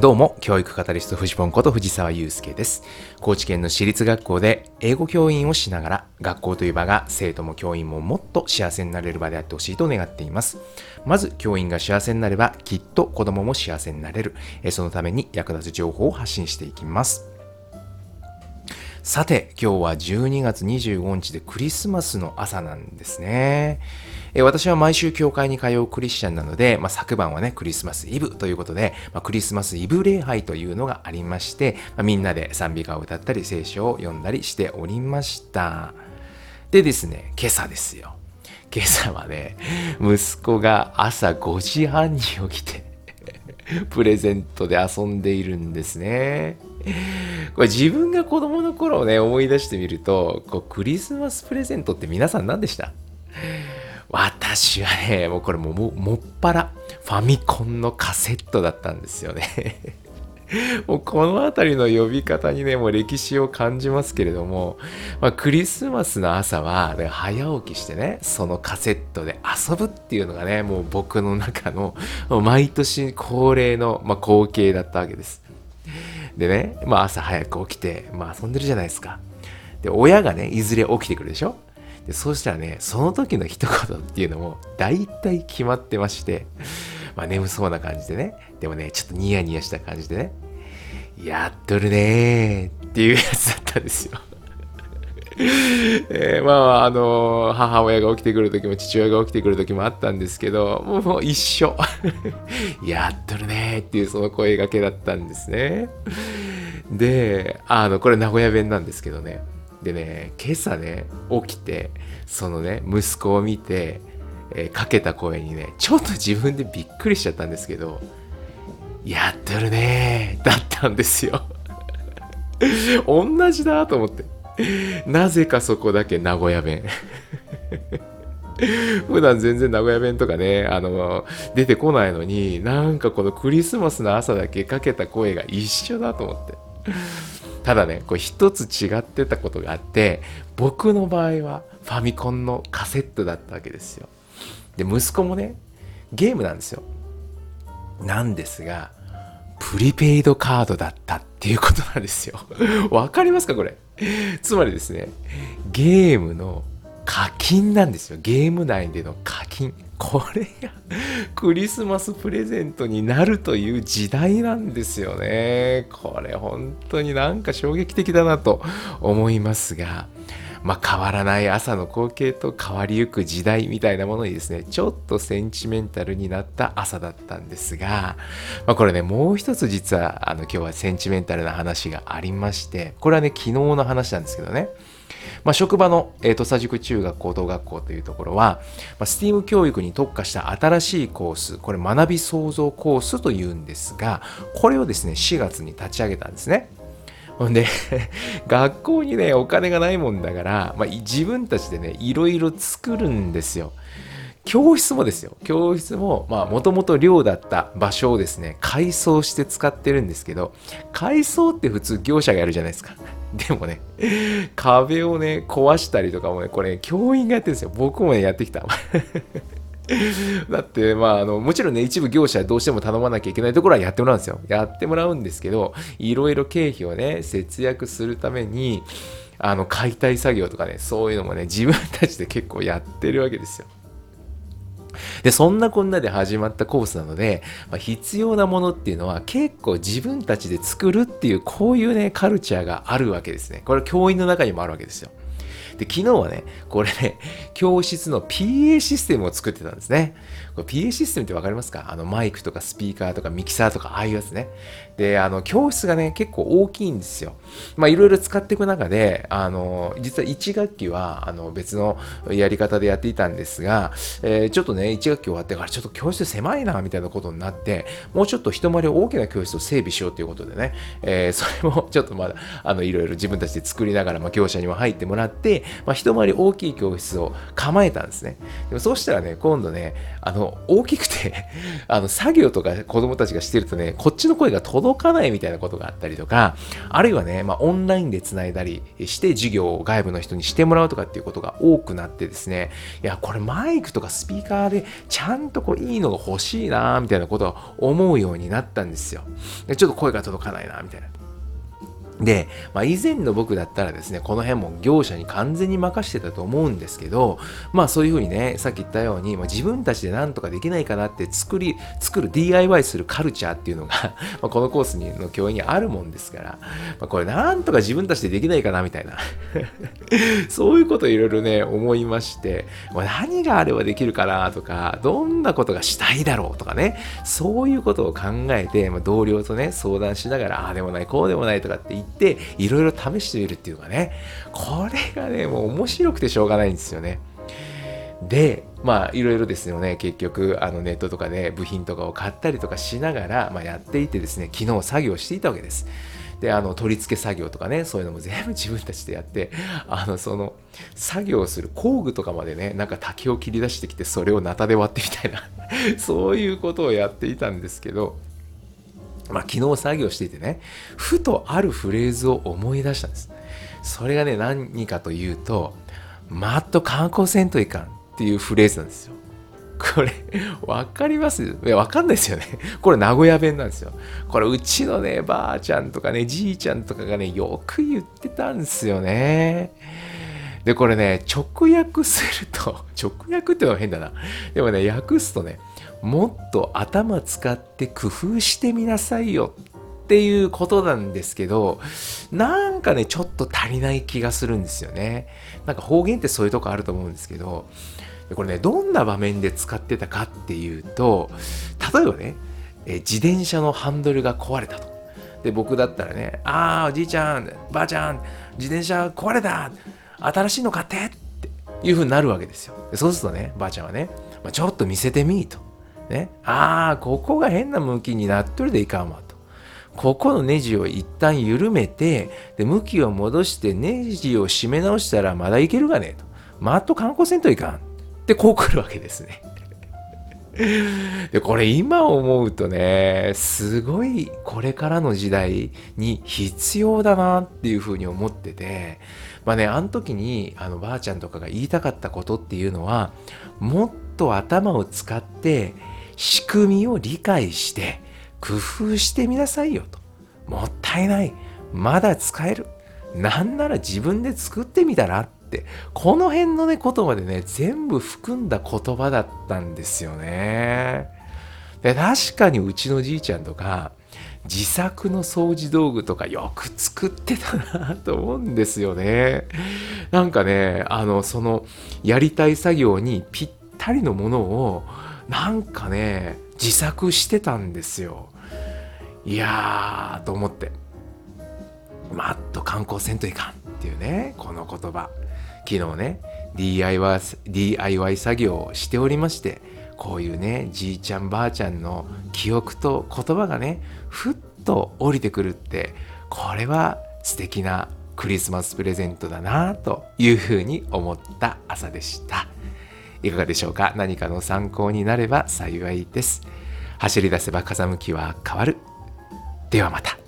どうも、教育カタリストフジポンこと藤沢祐介です。高知県の私立学校で英語教員をしながら、学校という場が生徒も教員ももっと幸せになれる場であってほしいと願っています。まず、教員が幸せになれば、きっと子供も幸せになれる。そのために役立つ情報を発信していきます。さて、今日は12月25日でクリスマスの朝なんですね。え私は毎週教会に通うクリスチャンなので、まあ、昨晩はね、クリスマスイブということで、まあ、クリスマスイブ礼拝というのがありまして、まあ、みんなで賛美歌を歌ったり、聖書を読んだりしておりました。でですね、今朝ですよ。今朝はね、息子が朝5時半に起きて プレゼントで遊んでいるんですね。これ自分が子供の頃をね、思い出してみると、こうクリスマスプレゼントって皆さん何でした？私はね、もうこれもももっぱらファミコンのカセットだったんですよね もうこの辺りの呼び方にね、もう歴史を感じますけれども、まあ、クリスマスの朝は、早起きしてね、そのカセットで遊ぶっていうのがね、もう僕の中の毎年恒例の、まあ、光景だったわけです。でね、まあ、朝早く起きて、まあ、遊んでるじゃないですか。で、親がね、いずれ起きてくるでしょ？でそうしたらね、その時の一言っていうのも大体決まってまして、まあ眠そうな感じでね、でもね、ちょっとニヤニヤした感じでね、やっとるねーっていうやつだったんですよ。えー、まあ、あのー、母親が起きてくる時も父親が起きてくる時もあったんですけど、もう一緒。やっとるねっていうその声がけだったんですね。で、あの、これ名古屋弁なんですけどね。でね、今朝ね、起きて、そのね、息子を見て、えー、かけた声にね、ちょっと自分でびっくりしちゃったんですけど、やってるねだったんですよ 同じだと思って。なぜかそこだけ名古屋弁 普段全然名古屋弁とかね、あの、出てこないのに、なんかこのクリスマスの朝だけかけた声が一緒だと思って。ただね、これ一つ違ってたことがあって、僕の場合はファミコンのカセットだったわけですよ。で、息子もね、ゲームなんですよ。なんですが、プリペイドカードだったっていうことなんですよ。わかりますかこれ？つまりですね、ゲームの課金なんですよ。ゲーム内での課金。これがクリスマスプレゼントになるという時代なんですよね。これ本当になんか衝撃的だなと思いますが、まあ、変わらない朝の光景と変わりゆく時代みたいなものにですね、ちょっとセンチメンタルになった朝だったんですが、まあ、これね、もう一つ実は、あの、今日はセンチメンタルな話がありまして、これはね、昨日の話なんですけどね、まあ、職場の、えー、土佐塾中学高等学校というところは、まあ、STEAM 教育に特化した新しいコース、これ学び創造コースというんですが、これをですね、4月に立ち上げたんですね。ほんで、学校にね、お金がないもんだから、まあ、自分たちでね、いろいろ作るんですよ。教室もですよ。教室も、まあ、もともと寮だった場所をですね、改装して使ってるんですけど、改装って普通業者がやるじゃないですか。でもね、壁をね、壊したりとかもね、これ、ね教員がやってるんですよ。僕もね、やってきた。だって、まあ、あの、もちろんね、一部業者どうしても頼まなきゃいけないところはやってもらうんですよ。やってもらうんですけど、いろいろ経費をね、節約するために、あの、解体作業とかね、そういうのもね、自分たちで結構やってるわけですよ。で、そんなこんなで始まったコースなので、まあ、必要なものっていうのは結構自分たちで作るっていう、こういうね、カルチャーがあるわけですね。これ教員の中にもあるわけですよ。で、昨日はね、これね、教室の PA システムを作ってたんですね。PA システムってわかりますか？あのマイクとかスピーカーとかミキサーとかああいうやつね。で、あの、教室がね、結構大きいんですよ。まあ、いろいろ使っていく中で、あの、実は1学期は、あの、別のやり方でやっていたんですが、えー、ちょっとね、1学期終わってから、ちょっと教室狭いな、みたいなことになって、もうちょっと一回り大きな教室を整備しようということでね、えー、それも ちょっとまだ、あの、いろいろ自分たちで作りながら、まあ、業者にも入ってもらって、まあ、一回り大きい教室を構えたんですね。でもそうしたらね、今度ね、あの、大きくて あの、作業とか子供たちがしてるとね、こっちの声が届届かないみたいなことがあったりとか、あるいはね、まあ、オンラインで繋いだりして授業を外部の人にしてもらうとかっていうことが多くなってですね、いや、これマイクとかスピーカーでちゃんとこういいのが欲しいなみたいなことは思うようになったんですよ。でちょっと声が届かないなみたいな。で、まあ、以前の僕だったらですね、この辺も業者に完全に任してたと思うんですけど、まあそういうふうにね、さっき言ったように、まあ、自分たちで何とかできないかなって作り、作る DIY するカルチャーっていうのが まこのコースにの教員にあるもんですから、まあ、これなんとか自分たちでできないかなみたいな。そういうことをいろいろね、思いまして、まあ、何があればできるかなとか、どんなことがしたいだろうとかね、そういうことを考えて、ま、同僚とね、相談しながら、ああでもない、こうでもないとかって言って、っていろいろ試してみるっていうかね。これがねもう面白くてしょうがないんですよね。でまあいろいろですよね。結局あのネットとかで部品とかを買ったりとかしながら、まあ、やっていてですね昨日作業していたわけです。であの取り付け作業とかねそういうのも全部自分たちでやってあのその作業をする工具とかまでねなんか竹を切り出してきてそれをナタで割ってみたいな。そういうことをやっていたんですけどまあ、昨日作業していてね、ふとあるフレーズを思い出したんです。それがね、何かというと、マット観光せんといかんっていうフレーズなんですよ。これ、わかります？いや、わかんないですよね。これ名古屋弁なんですよ。これ、うちのね、ばあちゃんとかね、じいちゃんとかがね、よく言ってたんですよね。で、これね、直訳すると、直訳ってのは変だな。でもね、訳すとね、もっと頭使って工夫してみなさいよっていうことなんですけど、なんかね、ちょっと足りない気がするんですよね。なんか方言ってそういうとこあると思うんですけど、これね、どんな場面で使ってたかっていうと、例えばね、え自転車のハンドルが壊れたと。で、僕だったらね、ああ、おじいちゃん、ばあちゃん、自転車壊れた新しいの買ってっていう風になるわけですよ。そうするとね、ばあちゃんはね、まあ、ちょっと見せてみーと。ね、ああ、ここが変な向きになっとるでいかんわと。ここのネジを一旦緩めて、で向きを戻してネジを締め直したらまだいけるがねと。マット観光せんといかん。ってこう来るわけですね。で、これ今思うとね、すごいこれからの時代に必要だなっていうふうに思ってて、まあね、あの時にあのばあちゃんとかが言いたかったことっていうのは、もっと頭を使って仕組みを理解して工夫してみなさいよと。もったいない。まだ使える。なんなら自分で作ってみたらって、この辺のね、ことまでね、全部含んだ言葉だったんですよね。で確かにうちのじいちゃんとか、自作の掃除道具とかよく作ってたなと思うんですよね。なんかね、あの、その、やりたい作業にぴったりのものを、なんかね自作してたんですよ。いやーと思って。マッと観光せんといかんっていうねこの言葉。昨日ね DIY, DIY 作業をしておりましてこういうねじいちゃんばあちゃんの記憶と言葉がねふっと降りてくるってこれは素敵なクリスマスプレゼントだなというふうに思った朝でした。いかがでしょうか？何かの参考になれば幸いです。走り出せば風向きは変わる。ではまた。